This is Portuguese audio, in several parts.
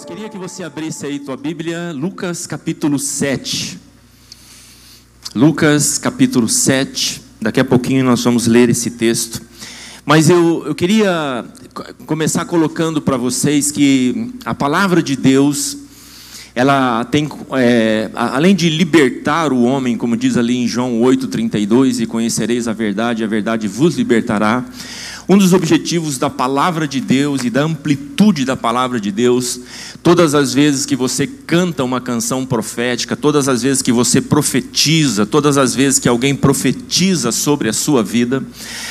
Queria que você abrisse aí tua Bíblia, Lucas capítulo 7. Lucas capítulo 7. Daqui a pouquinho nós vamos ler esse texto. Mas eu, eu queria começar colocando para vocês que a palavra de Deus, ela tem, é, além de libertar o homem, como diz ali em João 8,32, e conhecereis a verdade, a verdade vos libertará. Um dos objetivos da palavra de Deus e da amplitude da palavra de Deus, todas as vezes que você canta uma canção profética, todas as vezes que você profetiza, todas as vezes que alguém profetiza sobre a sua vida,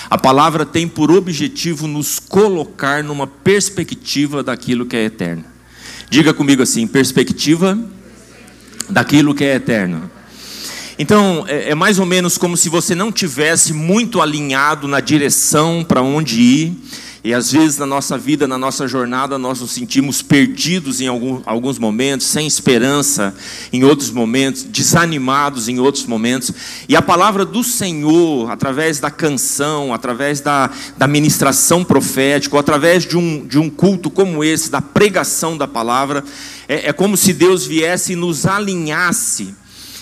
a palavra tem por objetivo nos colocar numa perspectiva daquilo que é eterno. Diga comigo assim: perspectiva daquilo que é eterno. Então, é, é, mais ou menos como se você não tivesse muito alinhado na direção para onde ir. E às vezes na nossa vida, na nossa jornada, nós nos sentimos perdidos em alguns momentos, sem esperança em outros momentos, desanimados em outros momentos. E a palavra do Senhor, através da canção, através da, da ministração profética, ou através de um, de um culto como esse, da pregação da palavra, é, é como se Deus viesse e nos alinhasse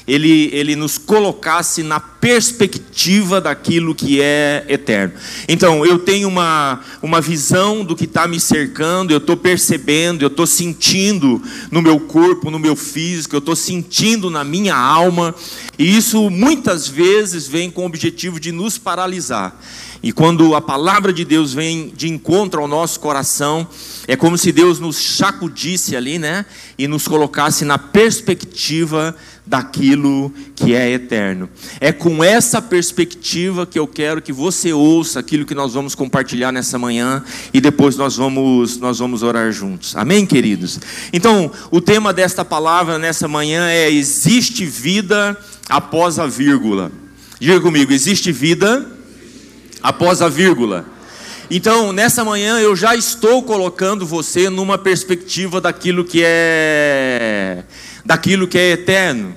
ele, ele nos colocasse na perspectiva daquilo que é eterno. Então, eu tenho uma, uma visão do que está me cercando, eu estou percebendo, eu estou sentindo no meu corpo, no meu físico, eu estou sentindo na minha alma, e isso muitas vezes vem com o objetivo de nos paralisar. E quando a palavra de Deus vem de encontro ao nosso coração, é como se Deus nos sacudisse ali, né? E nos colocasse na perspectiva daquilo que é eterno. É com essa perspectiva que eu quero que você ouça aquilo que nós vamos compartilhar nessa manhã e depois nós vamos nós vamos orar juntos. Amém, queridos. Então, o tema desta palavra nessa manhã é existe vida após a vírgula. Diga comigo, existe vida após a vírgula. Então, nessa manhã eu já estou colocando você numa perspectiva daquilo que é daquilo que é eterno.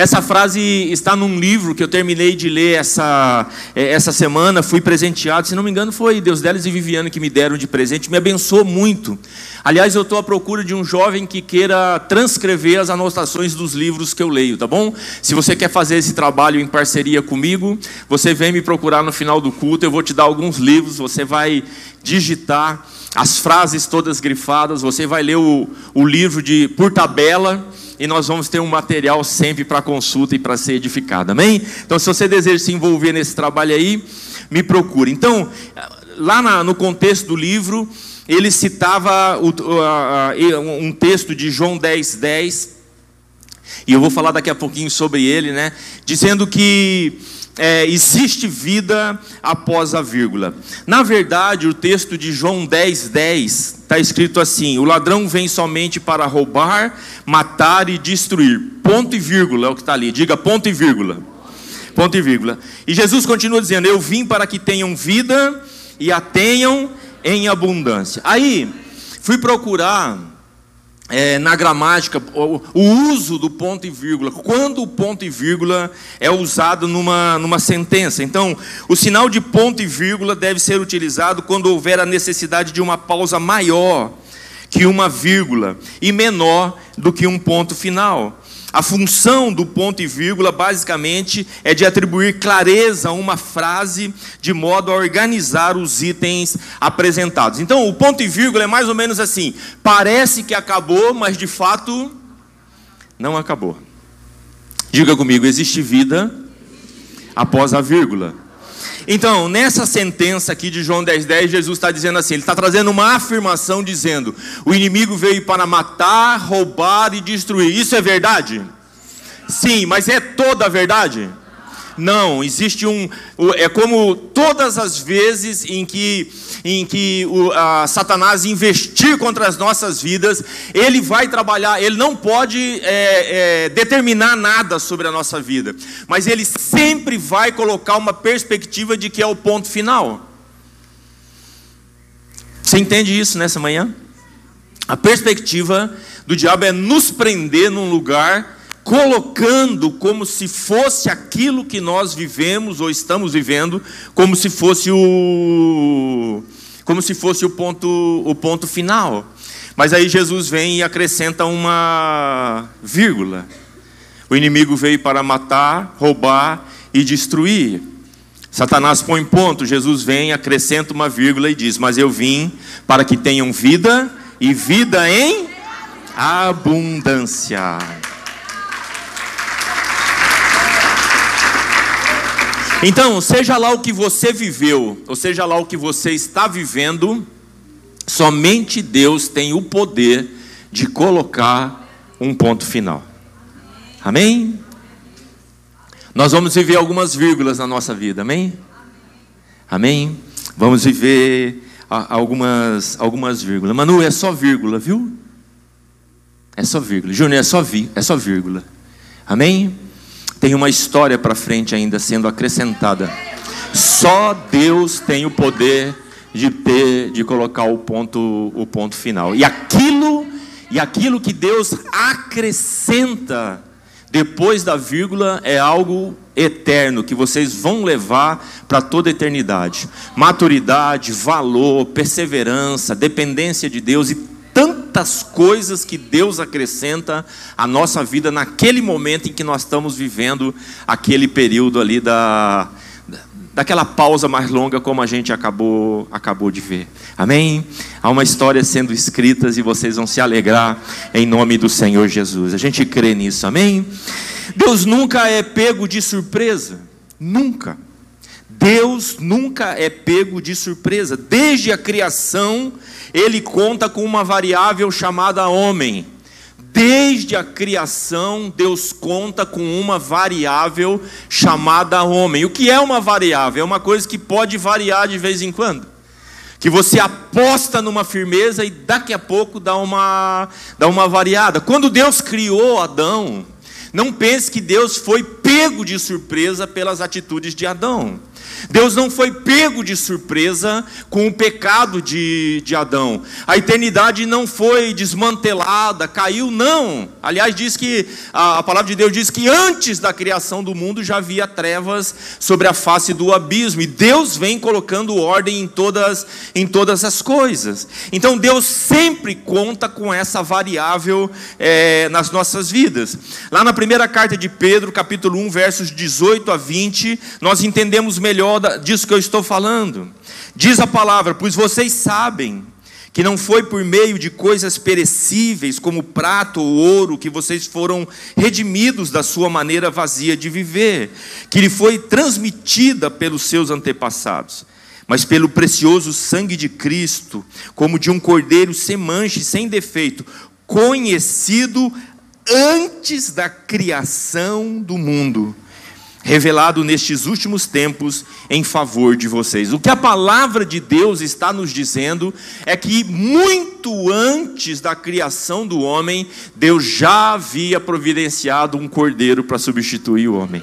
Essa frase está num livro que eu terminei de ler essa, eh, essa semana, fui presenteado, se não me engano foi Deus Delis e Viviane que me deram de presente, me abençoou muito. Aliás, eu estou à procura de um jovem que queira transcrever as anotações dos livros que eu leio, tá bom? Se você quer fazer esse trabalho em parceria comigo, você vem me procurar no final do culto, eu vou te dar alguns livros, você vai digitar as frases todas grifadas, você vai ler o, o livro de por tabela e nós vamos ter um material sempre para consulta e para ser edificado, amém? Então, se você deseja se envolver nesse trabalho aí, me procure. Então, lá na, no contexto do livro, ele citava o, um texto de João 10, 10, e eu vou falar daqui a pouquinho sobre ele, né? Dizendo que é, existe vida após a vírgula. Na verdade, o texto de João 10, 10 está escrito assim: o ladrão vem somente para roubar, matar e destruir. Ponto e vírgula é o que está ali. Diga ponto e vírgula. Ponto e vírgula. E Jesus continua dizendo: Eu vim para que tenham vida e a tenham em abundância. Aí, fui procurar é, na gramática, o, uso do ponto e vírgula, quando o ponto e vírgula é usado numa, numa sentença. Então, o sinal de ponto e vírgula deve ser utilizado quando houver a necessidade de uma pausa maior que uma vírgula e menor do que um ponto final. A função do ponto e vírgula, basicamente, é de atribuir clareza a uma frase, de modo a organizar os itens apresentados. Então, o ponto e vírgula é mais ou menos assim: parece que acabou, mas de fato não acabou. Diga comigo: existe vida após a vírgula. Então, nessa sentença aqui de João 10,10, 10, Jesus está dizendo assim: ele está trazendo uma afirmação dizendo: o inimigo veio para matar, roubar e destruir. Isso é verdade? Sim, mas é toda a verdade? Não, existe um. É como todas as vezes em que, em que o, a, Satanás investir contra as nossas vidas, ele vai trabalhar, ele não pode é, é, determinar nada sobre a nossa vida, mas ele sempre vai colocar uma perspectiva de que é o ponto final. Você entende isso nessa manhã? A perspectiva do diabo é nos prender num lugar colocando como se fosse aquilo que nós vivemos ou estamos vivendo, como se fosse o como se fosse o ponto o ponto final. Mas aí Jesus vem e acrescenta uma vírgula. O inimigo veio para matar, roubar e destruir. Satanás põe ponto, Jesus vem, acrescenta uma vírgula e diz: Mas eu vim para que tenham vida e vida em abundância. Então, seja lá o que você viveu, ou seja lá o que você está vivendo, somente Deus tem o poder de colocar um ponto final. Amém? Nós vamos viver algumas vírgulas na nossa vida, amém? Amém? Vamos viver algumas, algumas vírgulas. Manu, é só vírgula, viu? É só vírgula. Júnior, é só, vi, é só vírgula. Amém? Tem uma história para frente ainda sendo acrescentada. Só Deus tem o poder de ter, de colocar o ponto, o ponto final. E aquilo, e aquilo que Deus acrescenta depois da vírgula é algo eterno que vocês vão levar para toda a eternidade. Maturidade, valor, perseverança, dependência de Deus e tantas coisas que Deus acrescenta à nossa vida naquele momento em que nós estamos vivendo aquele período ali da daquela pausa mais longa como a gente acabou acabou de ver. Amém? Há uma história sendo escrita e vocês vão se alegrar em nome do Senhor Jesus. A gente crê nisso. Amém? Deus nunca é pego de surpresa. Nunca. Deus nunca é pego de surpresa. Desde a criação, ele conta com uma variável chamada homem. Desde a criação, Deus conta com uma variável chamada homem. O que é uma variável? É uma coisa que pode variar de vez em quando. Que você aposta numa firmeza e daqui a pouco dá uma, dá uma variada. Quando Deus criou Adão, não pense que Deus foi pego de surpresa pelas atitudes de Adão. Deus não foi pego de surpresa com o pecado de, de Adão. A eternidade não foi desmantelada, caiu, não. Aliás, diz que a, a palavra de Deus diz que antes da criação do mundo já havia trevas sobre a face do abismo. E Deus vem colocando ordem em todas, em todas as coisas. Então Deus sempre conta com essa variável é, nas nossas vidas. Lá na primeira carta de Pedro, capítulo 1, versos 18 a 20, nós entendemos melhor disso que eu estou falando. Diz a palavra: Pois vocês sabem que não foi por meio de coisas perecíveis, como prato ou ouro, que vocês foram redimidos da sua maneira vazia de viver, que lhe foi transmitida pelos seus antepassados, mas pelo precioso sangue de Cristo, como de um cordeiro sem mancha e sem defeito, conhecido antes da criação do mundo revelado nestes últimos tempos em favor de vocês. O que a palavra de Deus está nos dizendo é que muito antes da criação do homem, Deus já havia providenciado um cordeiro para substituir o homem.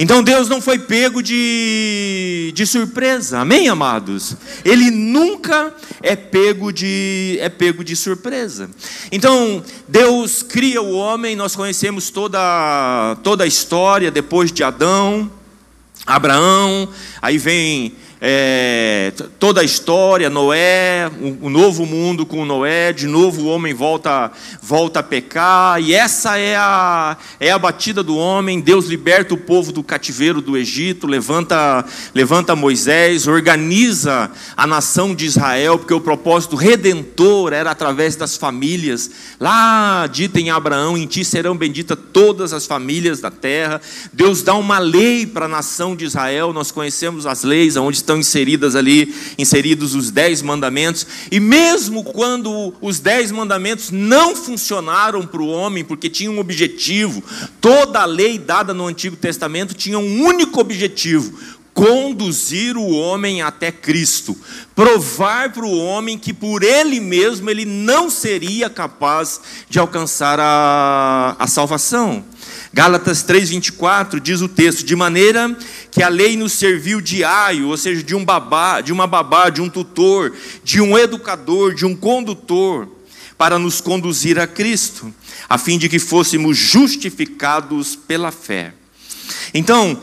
Então Deus não foi pego de, de surpresa, amém, amados? Ele nunca é pego de é pego de surpresa. Então Deus cria o homem, nós conhecemos toda toda a história depois de Adão, Abraão, aí vem é, toda a história, Noé, o, o, novo mundo com Noé, de novo o homem volta, volta a pecar, e essa é a, é a batida do homem. Deus liberta o povo do cativeiro do Egito, levanta, levanta Moisés, organiza a nação de Israel, porque o propósito redentor era através das famílias. Lá dita em Abraão: em ti serão benditas todas as famílias da terra. Deus dá uma lei para a nação de Israel, nós conhecemos as leis, onde estão inseridas ali, inseridos os dez mandamentos, e mesmo quando os dez mandamentos não funcionaram para o homem, porque tinham um objetivo, toda a lei dada no Antigo Testamento tinha um único objetivo: conduzir o homem até Cristo, provar para o homem que por ele mesmo ele não seria capaz de alcançar a, a salvação. Gálatas 3:24 diz o texto: de maneira que a lei nos serviu de aio, ou seja, de um babá, de uma babá, de um tutor, de um educador, de um condutor, para nos conduzir a Cristo, a fim de que fôssemos justificados pela fé. Então,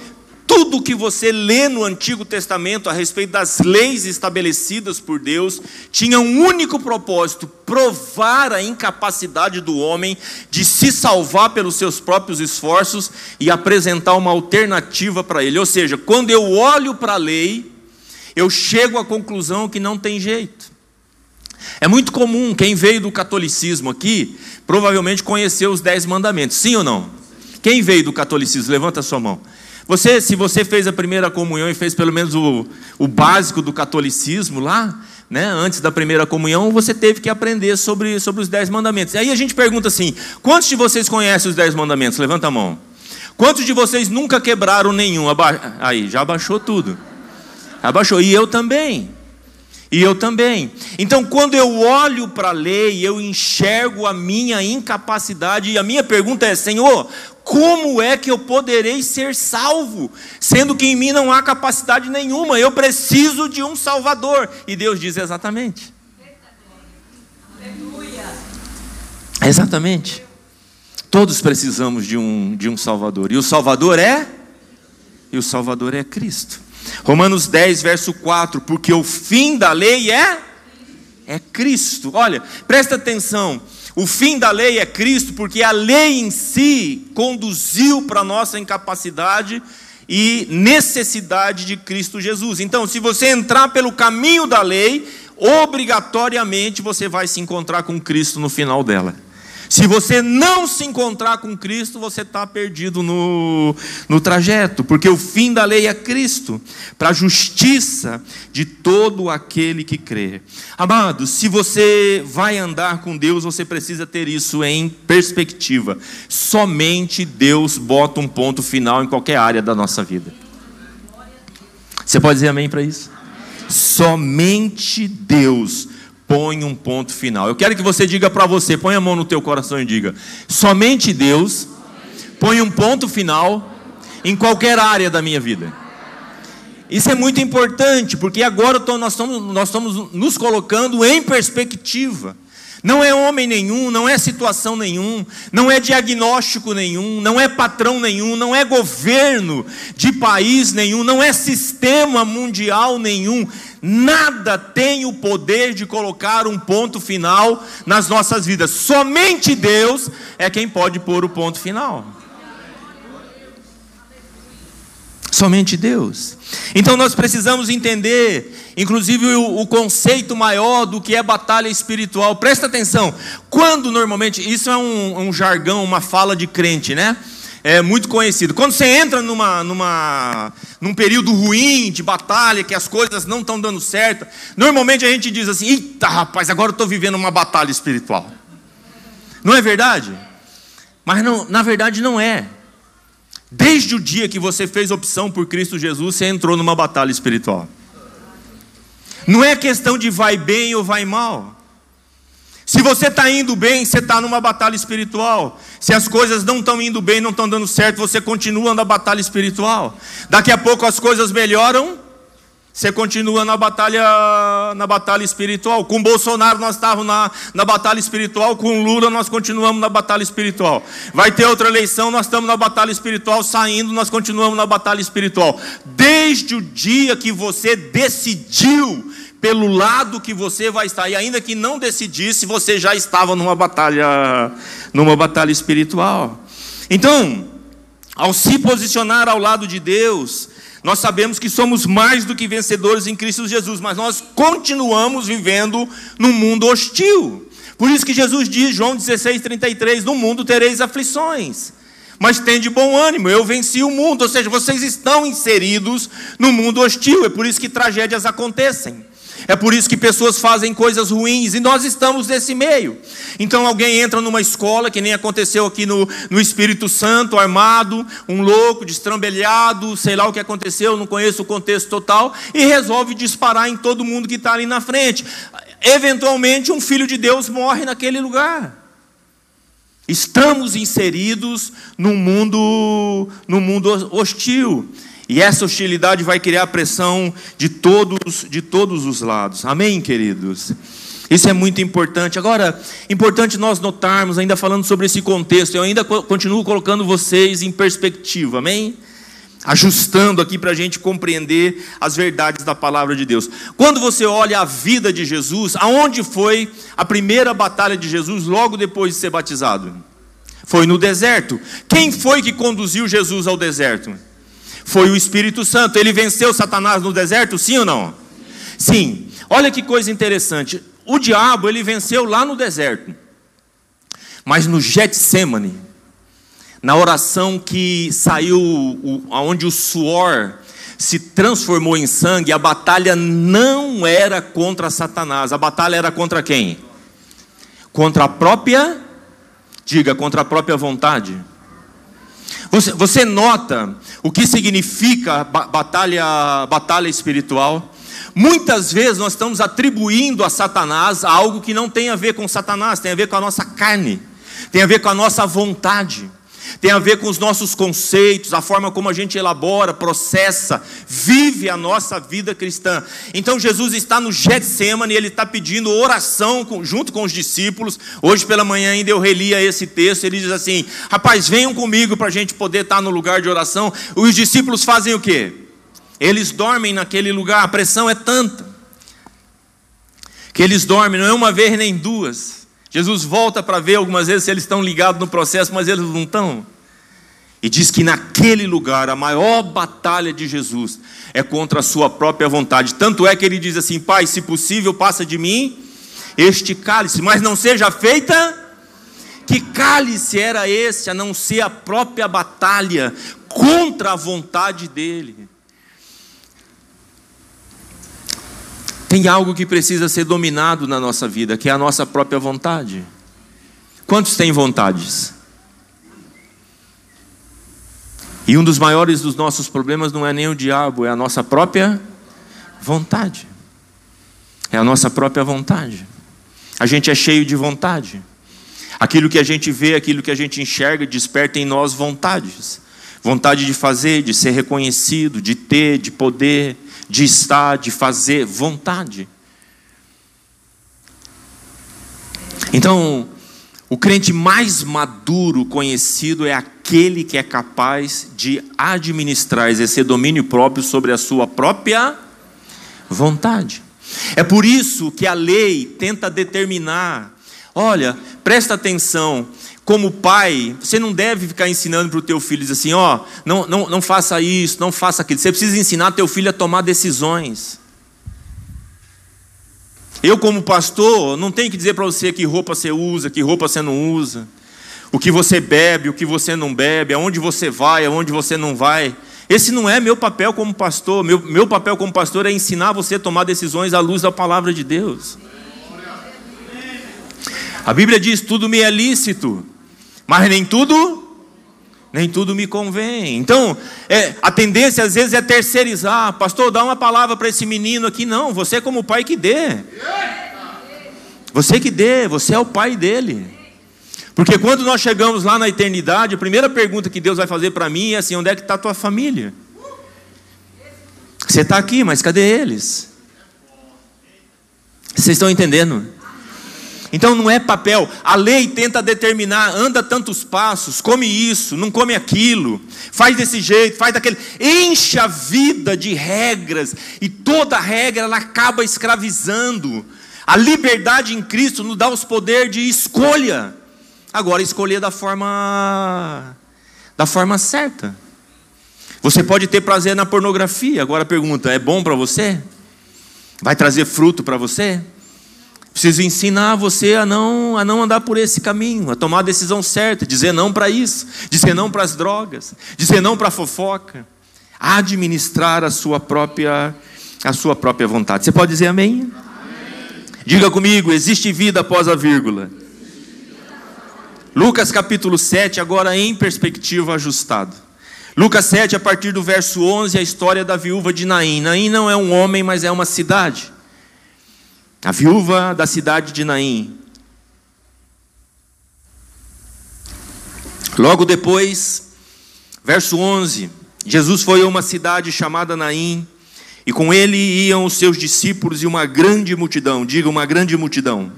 Tudo que você lê no Antigo Testamento a respeito das leis estabelecidas por Deus tinha um único propósito: provar a incapacidade do homem de se salvar pelos seus próprios esforços e apresentar uma alternativa para ele. Ou seja, quando eu olho para a lei, eu chego à conclusão que não tem jeito. É muito comum, quem veio do catolicismo aqui, provavelmente conheceu os dez mandamentos, sim ou não? Quem veio do catolicismo? Levanta a sua mão. Você, se você fez a primeira comunhão e fez pelo menos o, o básico do catolicismo lá, né, antes da primeira comunhão, você teve que aprender sobre, sobre os dez mandamentos. E aí a gente pergunta assim: quantos de vocês conhecem os dez mandamentos? Levanta a mão. Quantos de vocês nunca quebraram nenhum? Aba... Aí, já abaixou tudo. Abaixou. E eu também. E eu também. Então, quando eu olho para a lei, eu enxergo a minha incapacidade, e a minha pergunta é: Senhor, como é que eu poderei ser salvo, sendo que em mim não há capacidade nenhuma? Eu preciso de um Salvador. E Deus diz exatamente. Exatamente. Todos precisamos de um, de um Salvador. E o Salvador é? E o Salvador é Cristo. Romanos 10, verso 4, porque o fim da lei é é Cristo. Olha, presta atenção. O fim da lei é Cristo, porque a lei em si conduziu para a nossa incapacidade e necessidade de Cristo Jesus. Então, se você entrar pelo caminho da lei, obrigatoriamente você vai se encontrar com Cristo no final dela. Se você não se encontrar com Cristo, você está perdido no, no trajeto, porque o fim da lei é Cristo, para a justiça de todo aquele que crê. Amados, se você vai andar com Deus, você precisa ter isso em perspectiva. Somente Deus bota um ponto final em qualquer área da nossa vida. Você pode dizer amém para isso? Somente Deus põe um ponto final. Eu quero que você diga para você, põe a mão no teu coração e diga: somente Deus põe um ponto final em qualquer área da minha vida. Isso é muito importante, porque agora nós estamos, nós estamos nos colocando em perspectiva. Não é homem nenhum, não é situação nenhum, não é diagnóstico nenhum, não é patrão nenhum, não é governo de país nenhum, não é sistema mundial nenhum. Nada tem o poder de colocar um ponto final nas nossas vidas. Somente Deus é quem pode pôr o ponto final. Somente Deus. Então nós precisamos entender, inclusive, o, o, conceito maior do que é batalha espiritual. Presta atenção. Quando normalmente, isso é um, um jargão, uma fala de crente, né? É muito conhecido. Quando você entra numa, numa, num período ruim de batalha, que as coisas não estão dando certo, normalmente a gente diz assim: eita rapaz, agora eu estou vivendo uma batalha espiritual. Não é verdade? Mas não, na verdade não é. Desde o dia que você fez opção por Cristo Jesus, você entrou numa batalha espiritual. Não é questão de vai bem ou vai mal. Se você está indo bem, você está numa batalha espiritual. Se as coisas não estão indo bem, não estão dando certo, você continua na batalha espiritual. Daqui a pouco as coisas melhoram, você continua na batalha, na batalha espiritual. Com Bolsonaro nós estávamos na, na batalha espiritual, com Lula nós continuamos na batalha espiritual. Vai ter outra eleição, nós estamos na batalha espiritual, saindo, nós continuamos na batalha espiritual. Desde o dia que você decidiu pelo lado que você vai estar, e ainda que não decidisse, você já estava numa batalha, numa batalha espiritual. Então, ao se posicionar ao lado de Deus, nós sabemos que somos mais do que vencedores em Cristo Jesus, mas nós continuamos vivendo num mundo hostil. Por isso que Jesus diz, João 16, 33, no mundo tereis aflições. Mas tem de bom ânimo, eu venci o mundo. Ou seja, vocês estão inseridos no mundo hostil. É por isso que tragédias acontecem. É por isso que pessoas fazem coisas ruins e nós estamos nesse meio. Então alguém entra numa escola, que nem aconteceu aqui no, no Espírito Santo, armado, um louco, destrambelhado, sei lá o que aconteceu, não conheço o contexto total, e resolve disparar em todo mundo que está ali na frente. Eventualmente, um filho de Deus morre naquele lugar. Estamos inseridos num mundo, num mundo hostil. E essa hostilidade vai criar pressão de todos, de todos os lados. Amém, queridos? Isso é muito importante. Agora, importante nós notarmos, ainda falando sobre esse contexto, eu ainda continuo colocando vocês em perspectiva, amém? ajustando aqui para a gente compreender as verdades da palavra de Deus. Quando você olha a vida de Jesus, aonde foi a primeira batalha de Jesus logo depois de ser batizado? Foi no deserto. Quem foi que conduziu Jesus ao deserto? Foi o Espírito Santo. Ele venceu Satanás no deserto, sim ou não? Sim. Olha que coisa interessante. O diabo ele venceu lá no deserto. Mas no Getsemane, na oração que saiu, onde o suor se transformou em sangue, a batalha não era contra Satanás, a batalha era contra quem? Contra a própria, diga, contra a própria vontade. Você, você nota o que significa batalha, batalha espiritual? Muitas vezes nós estamos atribuindo a Satanás algo que não tem a ver com Satanás, tem a ver com a nossa carne, tem a ver com a nossa vontade tem a ver com os nossos conceitos, a forma como a gente elabora, processa, vive a nossa vida cristã. Então Jesus está no Getsemane, ele está pedindo oração junto com os discípulos. Hoje pela manhã ainda eu relia esse texto, ele diz assim: rapaz, venham comigo para a gente poder estar no lugar de oração. Os discípulos fazem o quê? Eles dormem naquele lugar, a pressão é tanta que eles dormem, não é uma vez nem duas. Jesus volta para ver algumas vezes se eles estão ligados no processo, mas eles não estão. E diz que naquele lugar a maior batalha de Jesus é contra a sua própria vontade. Tanto é que ele diz assim: Pai, se possível, passa de mim este cálice, mas não seja feita. Que cálice era esse, a não ser a própria batalha contra a vontade dele? Tem algo que precisa ser dominado na nossa vida, que é a nossa própria vontade. Quantos têm vontades? E um dos maiores dos nossos problemas não é nem o diabo, é a nossa própria vontade. É a nossa própria vontade. A gente é cheio de vontade. Aquilo que a gente vê, aquilo que a gente enxerga, desperta em nós vontades. Vontade de fazer, de ser reconhecido, de ter, de poder, de estar, de fazer, vontade. Então, o crente mais maduro conhecido é aquele que é capaz de administrar, exercer domínio próprio sobre a sua própria vontade. É por isso que a lei tenta determinar: olha, presta atenção, como pai, você não deve ficar ensinando para o teu filho, assim, ó, oh, não, não, não faça isso, não faça aquilo. Você precisa ensinar teu filho a tomar decisões. Eu, como pastor, não tenho que dizer para você que roupa você usa, que roupa você não usa, o que você bebe, o que você não bebe, aonde você vai, aonde você não vai. Esse não é meu papel como pastor. Meu, meu papel como pastor é ensinar você a tomar decisões à luz da palavra de Deus. A Bíblia diz: tudo me é lícito, mas nem tudo, nem tudo me convém. Então, é, a tendência às vezes é terceirizar. Pastor, dá uma palavra para esse menino aqui. Não, você como pai que dê. Você que dê, você é o pai dele. Porque quando nós chegamos lá na eternidade, a primeira pergunta que Deus vai fazer para mim é assim: onde é que está a tua família? Você está aqui, mas cadê eles? Vocês estão entendendo? Então não é papel. A lei tenta determinar, anda tantos passos, come isso, não come aquilo, faz desse jeito, faz daquele. Enche a vida de regras e toda regra ela acaba escravizando. A liberdade em Cristo nos dá os poderes de escolha. Agora escolher da forma da forma certa. Você pode ter prazer na pornografia. Agora pergunta: é bom para você? Vai trazer fruto para você? Preciso ensinar você a não, a não andar por esse caminho, a tomar a decisão certa, dizer não para isso, dizer não para as drogas, dizer não para a fofoca, administrar a sua própria a sua própria vontade. Você pode dizer amém? amém. Diga comigo, existe vida após a vírgula. Lucas capítulo 7, agora em perspectiva ajustado. Lucas 7, a partir do verso 11, a história da viúva de Naim. Naim não é um homem, mas é uma cidade. A viúva da cidade de Naim. Logo depois, verso 11: Jesus foi a uma cidade chamada Naim, e com ele iam os seus discípulos e uma grande multidão. Diga, uma grande multidão.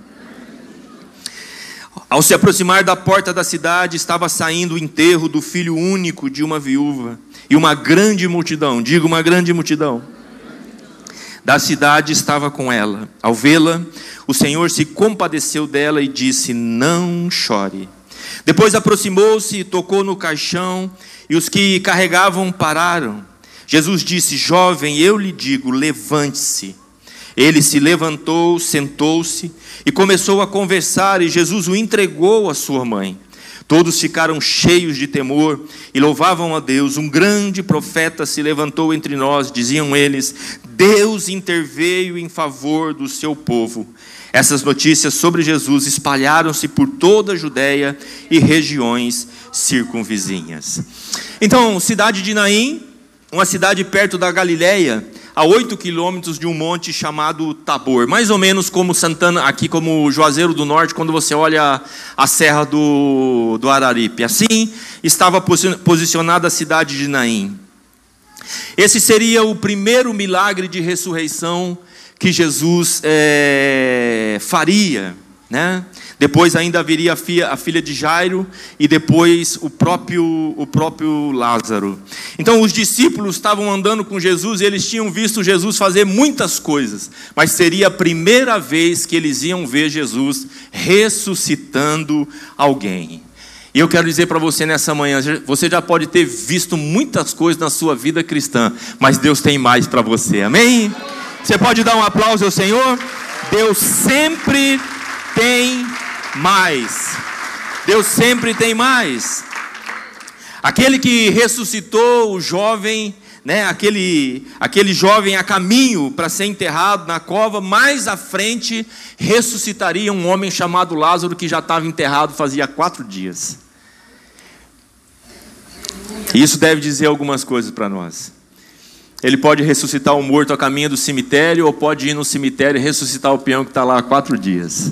Ao se aproximar da porta da cidade, estava saindo o enterro do filho único de uma viúva, e uma grande multidão, digo uma grande multidão, da cidade estava com ela. Ao vê-la, o Senhor se compadeceu dela e disse: Não chore. Depois aproximou-se, tocou no caixão, e os que carregavam pararam. Jesus disse: Jovem, eu lhe digo, levante-se. Ele se levantou, sentou-se e começou a conversar, e Jesus o entregou à sua mãe. Todos ficaram cheios de temor e louvavam a Deus. Um grande profeta se levantou entre nós, diziam eles: Deus interveio em favor do seu povo. Essas notícias sobre Jesus espalharam-se por toda a Judéia e regiões circunvizinhas. Então, cidade de Naim, uma cidade perto da Galiléia, a oito quilômetros de um monte chamado Tabor, mais ou menos como Santana, aqui como Juazeiro do Norte, quando você olha a serra do, do Araripe. Assim estava posicionada a cidade de Naim. Esse seria o primeiro milagre de ressurreição que Jesus é, faria, né? Depois ainda haveria a filha, a filha de Jairo e depois o próprio, o próprio Lázaro. Então os discípulos estavam andando com Jesus e eles tinham visto Jesus fazer muitas coisas, mas seria a primeira vez que eles iam ver Jesus ressuscitando alguém. E eu quero dizer para você nessa manhã, você já pode ter visto muitas coisas na sua vida cristã, mas Deus tem mais para você. Amém? Você pode dar um aplauso ao Senhor? Deus sempre tem mais. Deus sempre tem mais. Aquele que ressuscitou o jovem, né, aquele, aquele jovem a caminho para ser enterrado na cova, mais à frente ressuscitaria um homem chamado Lázaro que já estava enterrado fazia quatro dias. Isso deve dizer algumas coisas para nós. Ele pode ressuscitar o morto a caminho do cemitério, ou pode ir no cemitério e ressuscitar o peão que está lá há quatro dias.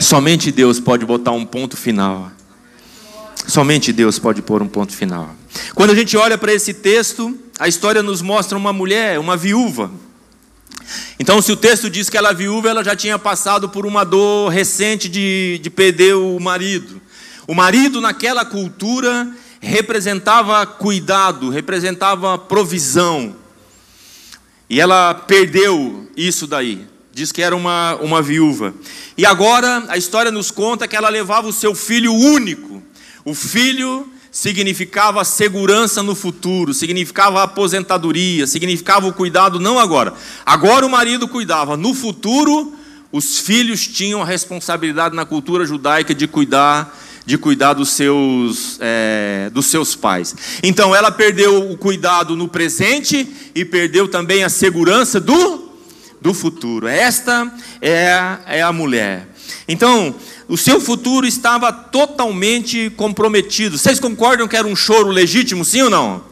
Somente Deus pode botar um ponto final. Somente Deus pode pôr um ponto final. Quando a gente olha para esse texto, a história nos mostra uma mulher, uma viúva. Então, se o texto diz que ela é viúva, ela já tinha passado por uma dor recente de, de perder o marido. O marido, naquela cultura, representava cuidado, representava provisão. E ela perdeu isso daí. Diz que era uma, uma viúva. E agora a história nos conta que ela levava o seu filho único. O filho significava segurança no futuro, significava aposentadoria, significava o cuidado não agora. Agora o marido cuidava, no futuro os filhos tinham a responsabilidade na cultura judaica de cuidar de cuidar dos seus, é, dos seus pais. Então ela perdeu o cuidado no presente e perdeu também a segurança do do futuro. Esta é é a mulher. Então, o seu futuro estava totalmente comprometido. Vocês concordam que era um choro legítimo, sim ou não?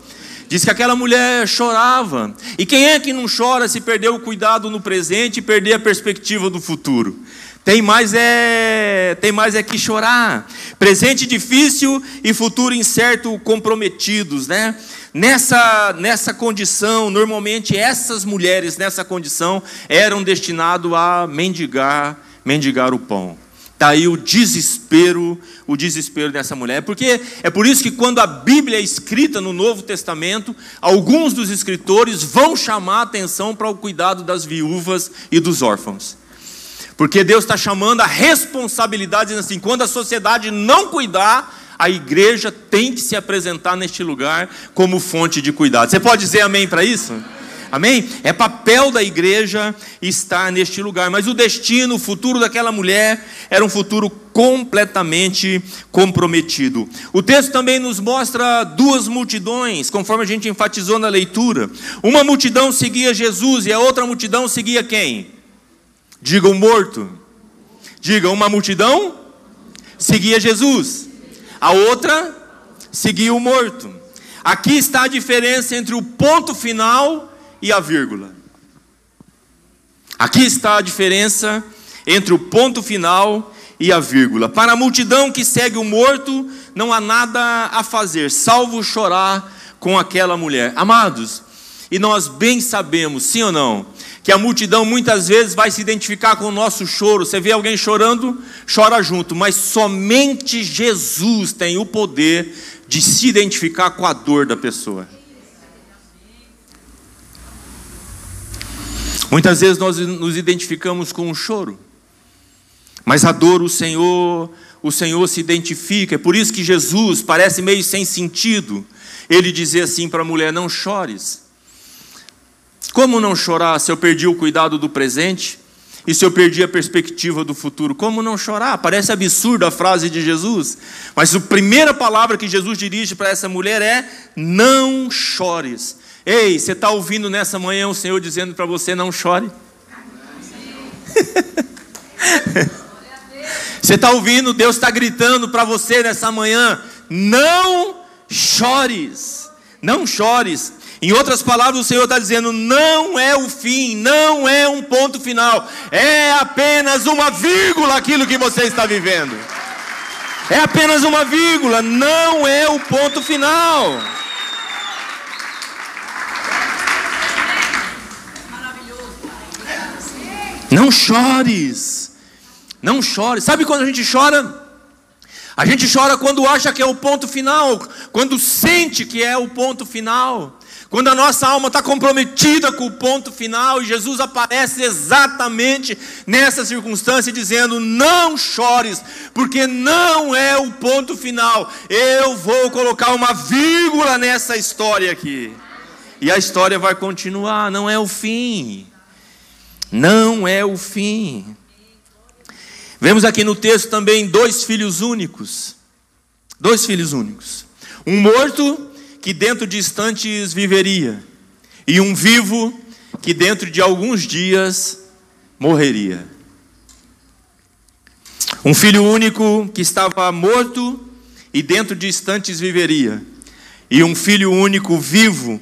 Diz que aquela mulher chorava. E quem é que não chora se perder o cuidado no presente e perder a perspectiva do futuro? Tem mais é, tem mais é que chorar. Presente difícil e futuro incerto comprometidos, né? Nessa, nessa condição, normalmente essas mulheres nessa condição eram destinadas a mendigar, mendigar o pão. Está aí o desespero, o desespero dessa mulher. Porque é por isso que quando a Bíblia é escrita no Novo Testamento, alguns dos escritores vão chamar a atenção para o cuidado das viúvas e dos órfãos. Porque Deus está chamando a responsabilidade, dizendo assim, quando a sociedade não cuidar, a igreja tem que se apresentar neste lugar como fonte de cuidado. Você pode dizer amém para isso? Amém? É papel da igreja estar neste lugar. Mas o destino, o futuro daquela mulher era um futuro completamente comprometido. O texto também nos mostra duas multidões, conforme a gente enfatizou na leitura. Uma multidão seguia Jesus e a outra multidão seguia quem? Diga o morto. Diga, uma multidão seguia Jesus a outra seguia o morto. Aqui está a diferença entre o ponto final e a vírgula. Aqui está a diferença entre o ponto final e a vírgula. Para a multidão que segue o morto, não há nada a fazer, salvo chorar com aquela mulher. Amados, E nós bem sabemos, sim ou não, que a multidão muitas vezes vai se identificar com o nosso choro. Você vê alguém chorando, chora junto, mas somente Jesus tem o poder de se identificar com a dor da pessoa. Muitas vezes nós nos identificamos com o choro, mas a dor o Senhor, o Senhor se identifica. É por isso que Jesus parece meio sem sentido. Ele dizer assim para a mulher: "Não chores". Como não chorar se eu perdi o cuidado do presente? E se eu perdi a perspectiva do futuro? Como não chorar? Parece absurda a frase de Jesus. Mas a primeira palavra que Jesus dirige para essa mulher é: não chores. Ei, você está ouvindo nessa manhã o Senhor dizendo para você: não chore? você está ouvindo? Deus está gritando para você nessa manhã: não chores. Não chores. Em outras palavras, o Senhor está dizendo: não é o fim, não é um ponto final, é apenas uma vírgula aquilo que você está vivendo. É apenas uma vírgula, não é o ponto final. Não chores, não chores. Sabe quando a gente chora? A gente chora quando acha que é o ponto final, quando sente que é o ponto final. Quando a nossa alma está comprometida com o ponto final, Jesus aparece exatamente nessa circunstância, dizendo: Não chores, porque não é o ponto final. Eu vou colocar uma vírgula nessa história aqui. E a história vai continuar, não é o fim. Não é o fim. Vemos aqui no texto também dois filhos únicos. Dois filhos únicos. Um morto que dentro de instantes viveria, e um vivo que dentro de alguns dias morreria. Um filho único que estava morto e dentro de instantes viveria, e um filho único vivo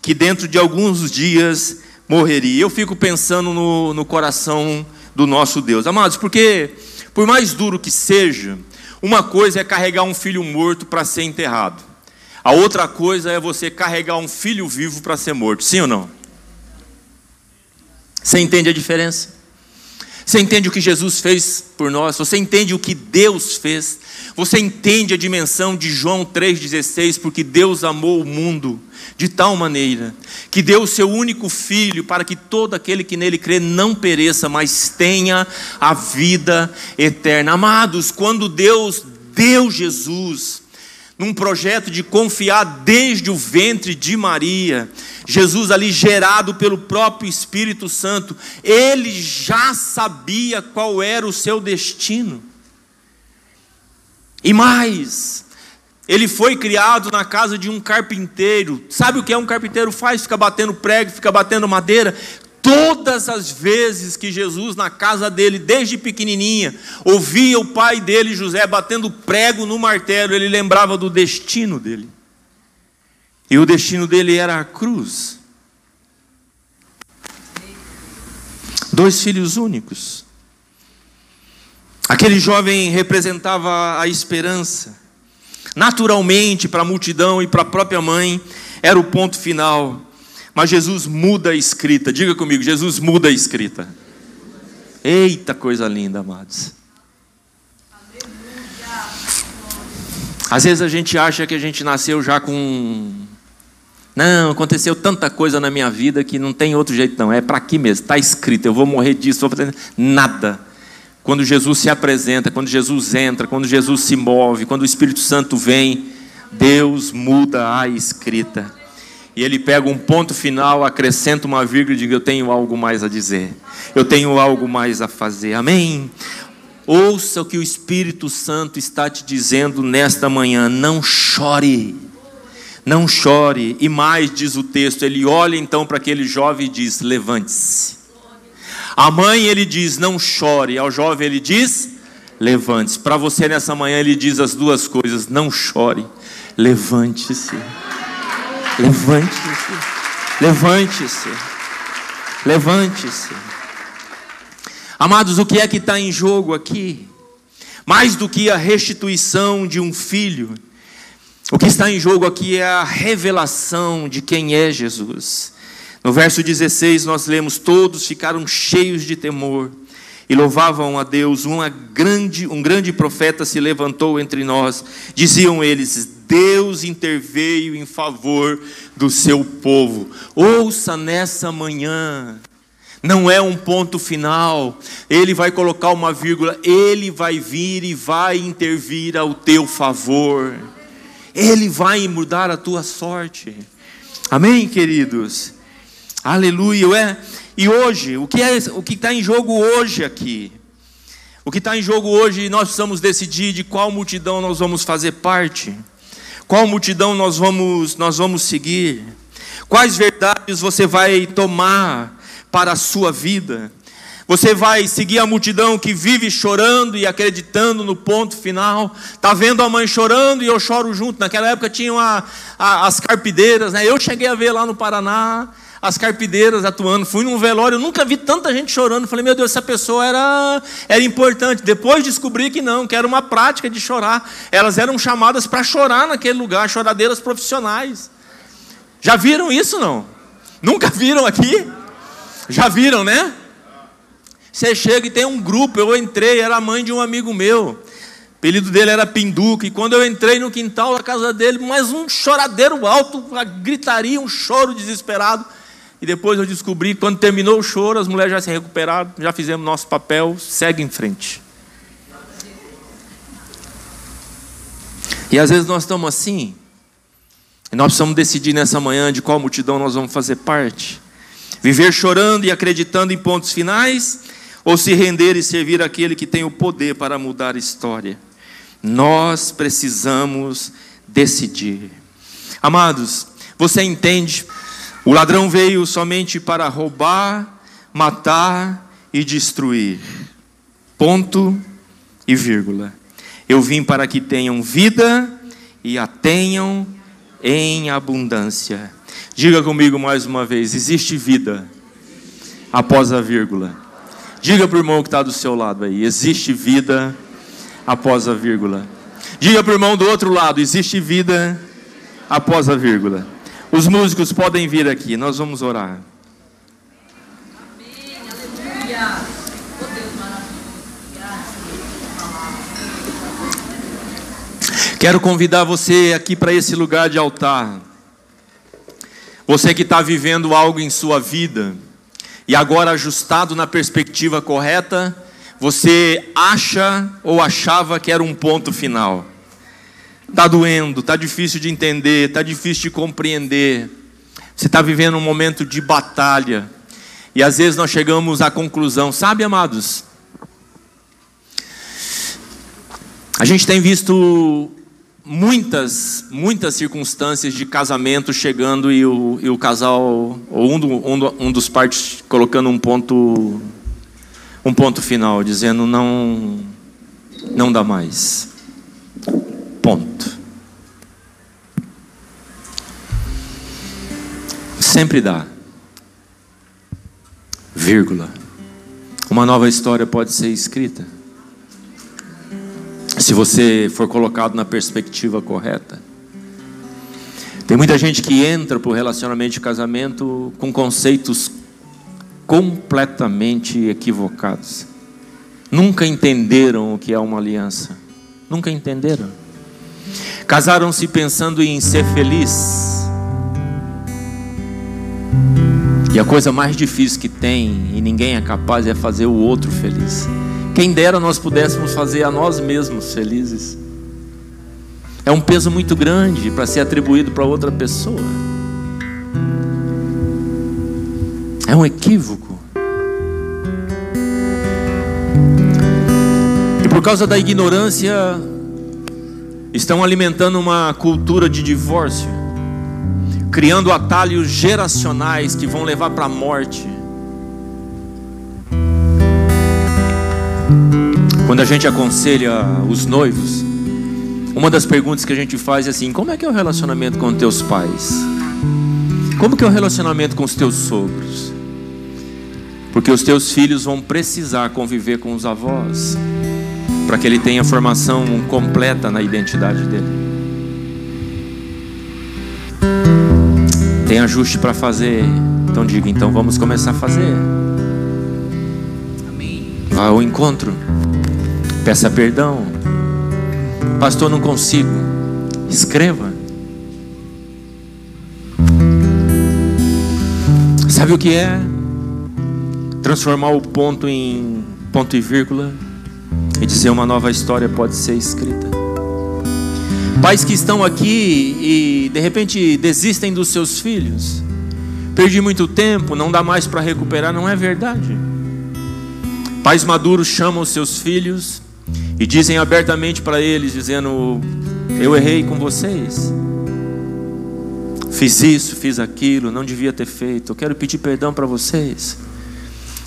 que dentro de alguns dias morreria. Eu fico pensando no, no coração do nosso Deus, amados, porque por mais duro que seja, uma coisa é carregar um filho morto para ser enterrado. A outra coisa é você carregar um filho vivo para ser morto, sim ou não? Você entende a diferença? Você entende o que Jesus fez por nós? Você entende o que Deus fez? Você entende a dimensão de João 3,16? Porque Deus amou o mundo de tal maneira que deu o seu único filho para que todo aquele que nele crê não pereça, mas tenha a vida eterna. Amados, quando Deus deu Jesus, num projeto de confiar desde o ventre de Maria. Jesus, ali gerado pelo próprio Espírito Santo, ele já sabia qual era o seu destino. E mais, ele foi criado na casa de um carpinteiro. Sabe o que é um carpinteiro faz? Fica batendo prego, fica batendo madeira. Todas as vezes que Jesus, na casa dele, desde pequenininha, ouvia o pai dele, José, batendo prego no martelo, ele lembrava do destino dele. E o destino dele era a cruz. Dois filhos únicos. Aquele jovem representava a esperança. Naturalmente, para a multidão e para a própria mãe, era o ponto final. Mas Jesus muda a escrita. Diga comigo, Jesus muda a escrita. Eita coisa linda, amados. Às vezes a gente acha que a gente nasceu já com. Não, aconteceu tanta coisa na minha vida que não tem outro jeito, não. É para aqui mesmo, está escrito. Eu vou morrer disso, vou fazer nada. Quando Jesus se apresenta, quando Jesus entra, quando Jesus se move, quando o Espírito Santo vem, Deus muda a escrita e ele pega um ponto final, acrescenta uma vírgula e diz: Eu tenho algo mais a dizer, eu tenho algo mais a fazer. Amém? Ouça o que o Espírito Santo está te dizendo nesta manhã: não chore, não chore. E mais, diz o texto, ele olha então para aquele jovem e diz: levante-se. A mãe ele diz: não chore. Ao jovem ele diz: levante-se. Para você nessa manhã ele diz as duas coisas: não chore, levante-se. Levante-se. Levante-se. Levante-se. Amados, o que é que está em jogo aqui? Mais do que a restituição de um filho, o que está em jogo aqui é a revelação de quem é Jesus. No verso 16 nós lemos: Todos ficaram cheios de temor e louvavam a Deus. Uma grande, um grande profeta se levantou entre nós. Diziam eles: Deus interveio em favor do seu povo. Ouça nessa manhã. Não é um ponto final, ele vai colocar uma vírgula, ele vai vir e vai intervir ao teu favor, ele vai mudar a tua sorte. Amém, queridos? Aleluia. É. E hoje, o que é o que está em jogo hoje aqui? O que está em jogo hoje, nós precisamos decidir de qual multidão nós vamos fazer parte, qual multidão nós vamos, nós vamos seguir, quais verdades você vai tomar para a sua vida. Você vai seguir a multidão que vive chorando e acreditando no ponto final. Tá vendo a mãe chorando e eu choro junto. Naquela época tinham a, a, as carpideiras, né? Eu cheguei a ver lá no Paraná as carpideiras atuando. Fui num velório, eu nunca vi tanta gente chorando. Falei, meu Deus, essa pessoa era, era importante. Depois descobri que não, que era uma prática de chorar. Elas eram chamadas para chorar naquele lugar, choradeiras profissionais. Já viram isso não? Nunca viram aqui? Já viram, né? Você chega e tem um grupo, eu entrei, era a mãe de um amigo meu. O apelido dele era Pinduca. E quando eu entrei no quintal da casa dele, mais um choradeiro alto, uma gritaria, um choro desesperado. E depois eu descobri, quando terminou o choro, as mulheres já se recuperaram, já fizemos nosso papel, segue em frente. E às vezes nós estamos assim, e nós precisamos decidir nessa manhã de qual multidão nós vamos fazer parte. Viver chorando e acreditando em pontos finais, ou se render e servir aquele que tem o poder para mudar a história. Nós precisamos decidir. Amados, você entende? O ladrão veio somente para roubar, matar e destruir. Ponto e vírgula. Eu vim para que tenham vida e a tenham em abundância. Diga comigo mais uma vez: existe vida após a vírgula. Diga para o irmão que está do seu lado aí: existe vida após a vírgula. Diga para o irmão do outro lado: existe vida após a vírgula. Os músicos podem vir aqui, nós vamos orar. Amém, aleluia. Oh, Deus Quero convidar você aqui para esse lugar de altar. Você que está vivendo algo em sua vida e agora ajustado na perspectiva correta, você acha ou achava que era um ponto final. Está doendo, está difícil de entender, está difícil de compreender. Você está vivendo um momento de batalha. E às vezes nós chegamos à conclusão, sabe, amados? A gente tem visto muitas, muitas circunstâncias de casamento chegando e o, e o casal, ou um, do, um, um dos partes colocando um ponto, um ponto final, dizendo não, não dá mais. Ponto. Sempre dá. Vírgula. Uma nova história pode ser escrita. Se você for colocado na perspectiva correta. Tem muita gente que entra para o relacionamento de casamento com conceitos completamente equivocados. Nunca entenderam o que é uma aliança. Nunca entenderam. Casaram-se pensando em ser feliz. E a coisa mais difícil que tem, e ninguém é capaz, é fazer o outro feliz. Quem dera nós pudéssemos fazer a nós mesmos felizes. É um peso muito grande para ser atribuído para outra pessoa. É um equívoco. E por causa da ignorância, estão alimentando uma cultura de divórcio, criando atalhos geracionais que vão levar para a morte. Quando a gente aconselha os noivos, uma das perguntas que a gente faz é assim: como é que é o relacionamento com teus pais? Como que é o relacionamento com os teus sogros? Porque os teus filhos vão precisar conviver com os avós para que ele tenha formação completa na identidade dele. Tem ajuste para fazer, Então diga, então vamos começar a fazer. Vá ao encontro. Peça perdão. Pastor, não consigo. Escreva. Sabe o que é? Transformar o ponto em ponto e vírgula e dizer uma nova história pode ser escrita. Pais que estão aqui e de repente desistem dos seus filhos. Perdi muito tempo, não dá mais para recuperar, não é verdade. Pais maduros chamam os seus filhos e dizem abertamente para eles, dizendo: Eu errei com vocês. Fiz isso, fiz aquilo, não devia ter feito. Eu quero pedir perdão para vocês.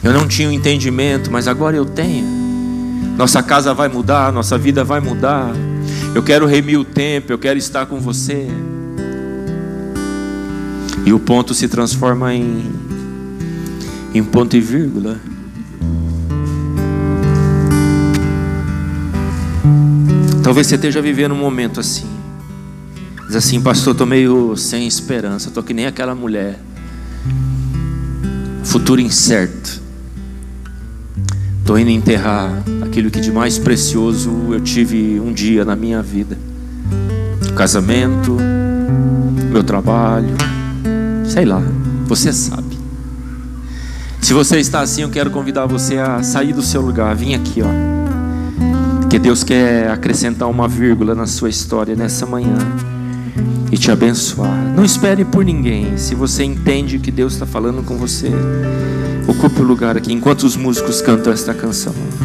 Eu não tinha o um entendimento, mas agora eu tenho. Nossa casa vai mudar, nossa vida vai mudar. Eu quero remir o tempo, eu quero estar com você. E o ponto se transforma em, em ponto e vírgula. Talvez você esteja vivendo um momento assim. Diz assim, pastor, estou meio sem esperança, estou que nem aquela mulher. Futuro incerto. Estou indo enterrar aquilo que de mais precioso eu tive um dia na minha vida: o casamento, meu trabalho, sei lá, você sabe. Se você está assim, eu quero convidar você a sair do seu lugar, vim aqui, ó. Porque Deus quer acrescentar uma vírgula na sua história nessa manhã e te abençoar. Não espere por ninguém. Se você entende que Deus está falando com você, ocupe o lugar aqui enquanto os músicos cantam esta canção.